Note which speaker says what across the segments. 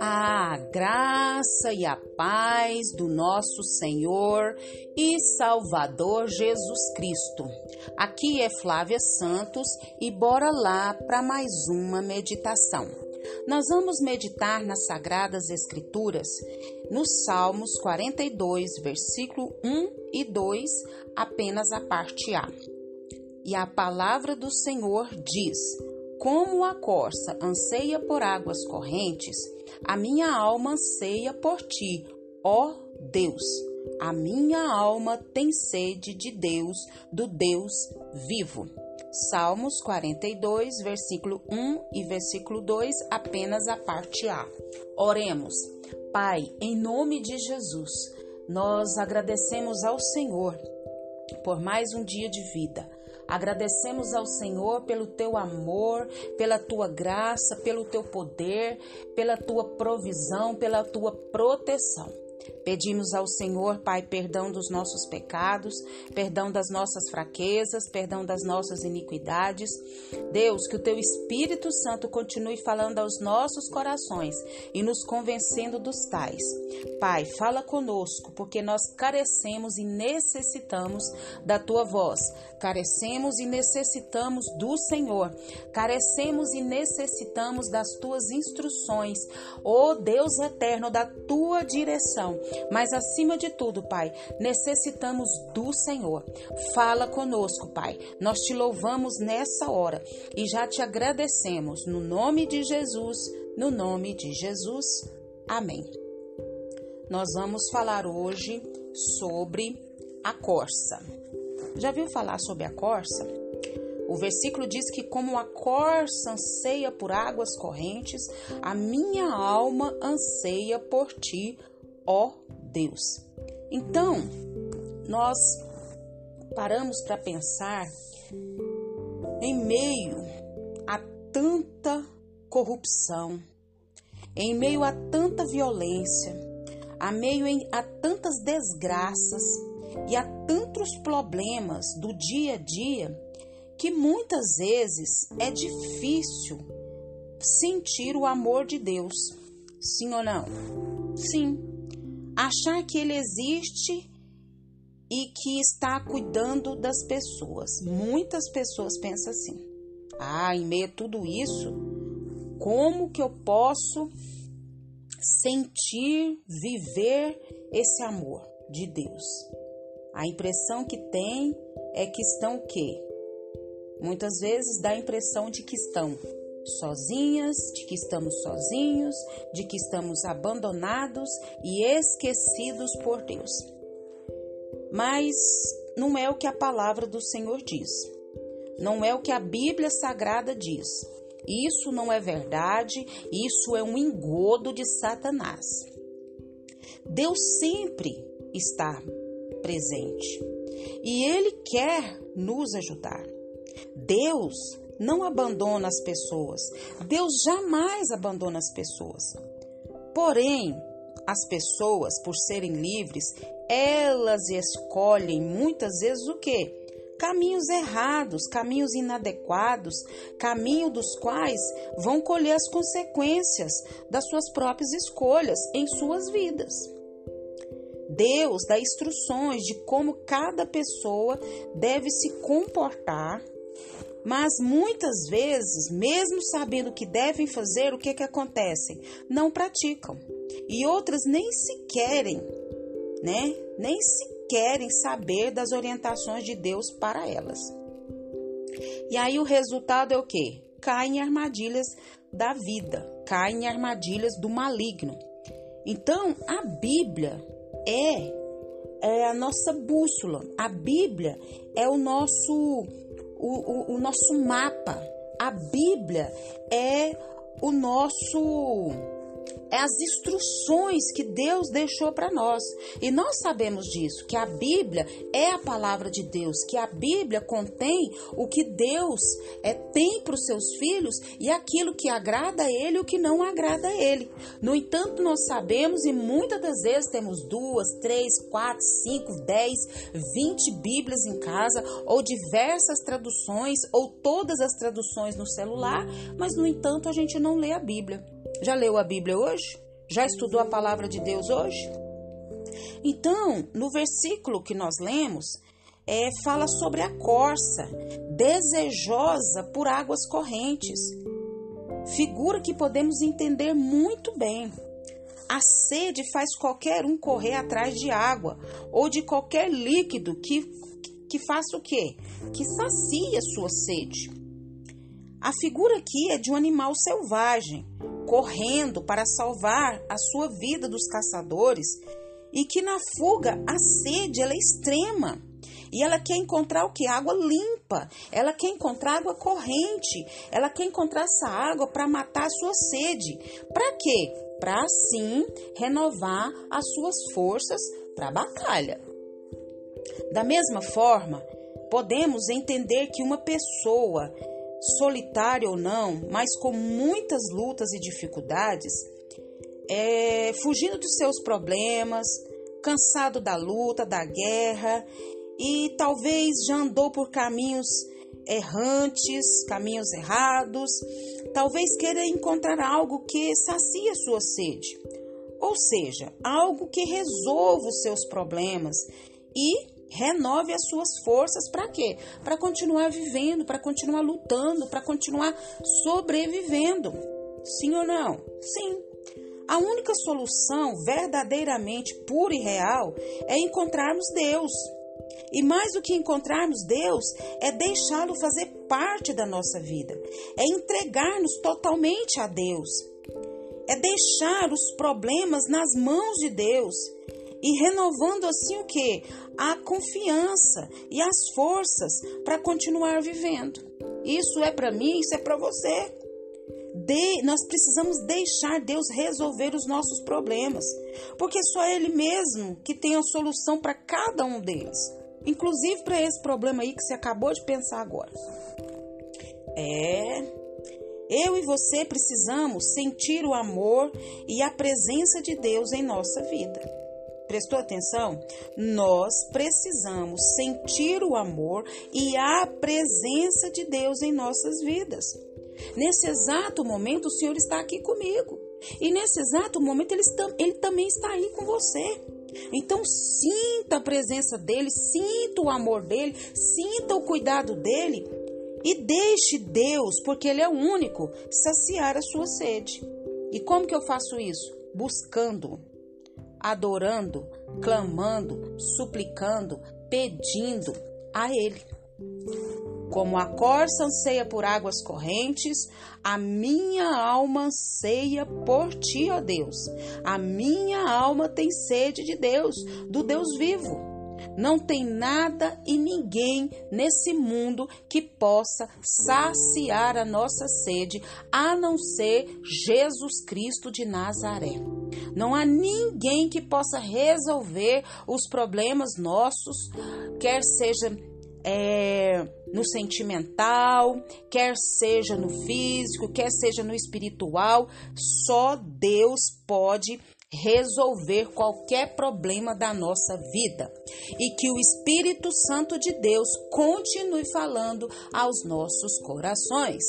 Speaker 1: A graça e a paz do nosso Senhor e Salvador Jesus Cristo. Aqui é Flávia Santos e bora lá para mais uma meditação. Nós vamos meditar nas Sagradas Escrituras, nos Salmos 42, versículo 1 e 2, apenas a parte A. E a palavra do Senhor diz: Como a corça anseia por águas correntes, a minha alma anseia por ti, ó Deus. A minha alma tem sede de Deus, do Deus vivo. Salmos 42, versículo 1 e versículo 2, apenas a parte A. Oremos. Pai, em nome de Jesus, nós agradecemos ao Senhor por mais um dia de vida. Agradecemos ao Senhor pelo teu amor, pela tua graça, pelo teu poder, pela tua provisão, pela tua proteção. Pedimos ao Senhor, Pai, perdão dos nossos pecados, perdão das nossas fraquezas, perdão das nossas iniquidades. Deus, que o Teu Espírito Santo continue falando aos nossos corações e nos convencendo dos tais. Pai, fala conosco, porque nós carecemos e necessitamos da Tua voz. Carecemos e necessitamos do Senhor. Carecemos e necessitamos das Tuas instruções. Ó oh, Deus eterno, da Tua direção mas acima de tudo, Pai, necessitamos do Senhor. Fala conosco, Pai. Nós te louvamos nessa hora e já te agradecemos no nome de Jesus, no nome de Jesus. Amém. Nós vamos falar hoje sobre a corça. Já viu falar sobre a corça? O versículo diz que, como a corça anseia por águas correntes, a minha alma anseia por ti, ó Deus. Então, nós paramos para pensar em meio a tanta corrupção, em meio a tanta violência, a meio a tantas desgraças e a tantos problemas do dia a dia, que muitas vezes é difícil sentir o amor de Deus. Sim ou não? Sim achar que ele existe e que está cuidando das pessoas. Muitas pessoas pensam assim: ah, em meio a tudo isso, como que eu posso sentir, viver esse amor de Deus? A impressão que tem é que estão o quê? Muitas vezes dá a impressão de que estão sozinhas, de que estamos sozinhos, de que estamos abandonados e esquecidos por Deus. Mas não é o que a palavra do Senhor diz. Não é o que a Bíblia Sagrada diz. Isso não é verdade, isso é um engodo de Satanás. Deus sempre está presente e Ele quer nos ajudar. Deus não abandona as pessoas. Deus jamais abandona as pessoas. Porém, as pessoas, por serem livres, elas escolhem muitas vezes o quê? Caminhos errados, caminhos inadequados, caminho dos quais vão colher as consequências das suas próprias escolhas em suas vidas. Deus dá instruções de como cada pessoa deve se comportar mas muitas vezes, mesmo sabendo que devem fazer, o que, que acontece? Não praticam. E outras nem se querem, né? Nem se querem saber das orientações de Deus para elas. E aí o resultado é o quê? Caem em armadilhas da vida, caem em armadilhas do maligno. Então, a Bíblia é é a nossa bússola. A Bíblia é o nosso o, o, o nosso mapa. A Bíblia é o nosso é as instruções que Deus deixou para nós. E nós sabemos disso, que a Bíblia é a palavra de Deus, que a Bíblia contém o que Deus é, tem para os seus filhos e aquilo que agrada a Ele e o que não agrada a Ele. No entanto, nós sabemos e muitas das vezes temos duas, três, quatro, cinco, dez, vinte Bíblias em casa, ou diversas traduções, ou todas as traduções no celular, mas no entanto a gente não lê a Bíblia. Já leu a Bíblia hoje? Já estudou a palavra de Deus hoje? Então, no versículo que nós lemos, é, fala sobre a corça, desejosa por águas correntes. Figura que podemos entender muito bem. A sede faz qualquer um correr atrás de água ou de qualquer líquido que, que faça o quê? Que sacia sua sede. A figura aqui é de um animal selvagem, correndo para salvar a sua vida dos caçadores e que na fuga a sede ela é extrema. E ela quer encontrar o que? Água limpa. Ela quer encontrar água corrente. Ela quer encontrar essa água para matar a sua sede. Para quê? Para assim renovar as suas forças para a batalha. Da mesma forma, podemos entender que uma pessoa solitário ou não, mas com muitas lutas e dificuldades, é, fugindo dos seus problemas, cansado da luta, da guerra e talvez já andou por caminhos errantes, caminhos errados, talvez queira encontrar algo que sacia sua sede, ou seja, algo que resolva os seus problemas e renove as suas forças para quê? Para continuar vivendo, para continuar lutando, para continuar sobrevivendo. Sim ou não? Sim. A única solução verdadeiramente pura e real é encontrarmos Deus. E mais do que encontrarmos Deus, é deixá-lo fazer parte da nossa vida, é entregar-nos totalmente a Deus, é deixar os problemas nas mãos de Deus e renovando assim o que? A confiança e as forças para continuar vivendo. Isso é para mim, isso é para você. De, nós precisamos deixar Deus resolver os nossos problemas, porque só Ele mesmo que tem a solução para cada um deles, inclusive para esse problema aí que você acabou de pensar agora. É, eu e você precisamos sentir o amor e a presença de Deus em nossa vida. Prestou atenção? Nós precisamos sentir o amor e a presença de Deus em nossas vidas. Nesse exato momento, o Senhor está aqui comigo. E nesse exato momento, ele, ele também está aí com você. Então, sinta a presença dele, sinta o amor dele, sinta o cuidado dele e deixe Deus, porque ele é o único, saciar a sua sede. E como que eu faço isso? Buscando adorando, clamando, suplicando, pedindo a Ele. Como a corça anseia por águas correntes, a minha alma anseia por ti, ó Deus. A minha alma tem sede de Deus, do Deus vivo. Não tem nada e ninguém nesse mundo que possa saciar a nossa sede, a não ser Jesus Cristo de Nazaré. Não há ninguém que possa resolver os problemas nossos, quer seja é, no sentimental, quer seja no físico, quer seja no espiritual. Só Deus pode resolver qualquer problema da nossa vida e que o Espírito Santo de Deus continue falando aos nossos corações.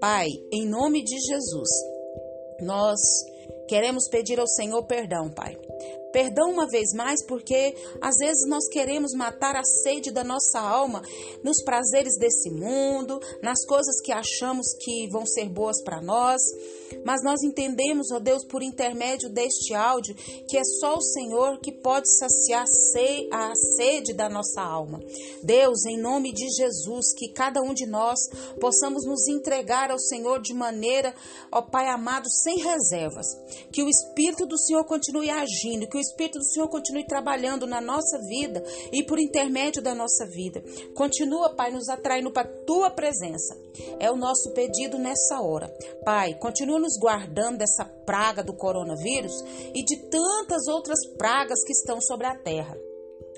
Speaker 1: Pai, em nome de Jesus, nós queremos pedir ao Senhor perdão, Pai Perdão uma vez mais, porque às vezes nós queremos matar a sede da nossa alma nos prazeres desse mundo, nas coisas que achamos que vão ser boas para nós. Mas nós entendemos, ó Deus, por intermédio deste áudio, que é só o Senhor que pode saciar a sede da nossa alma. Deus, em nome de Jesus, que cada um de nós possamos nos entregar ao Senhor de maneira, ó Pai amado, sem reservas. Que o Espírito do Senhor continue agindo, que o Espírito do Senhor continue trabalhando na nossa vida e por intermédio da nossa vida. Continua, Pai, nos atraindo para a tua presença. É o nosso pedido nessa hora. Pai, continua nos guardando dessa praga do coronavírus e de tantas outras pragas que estão sobre a terra.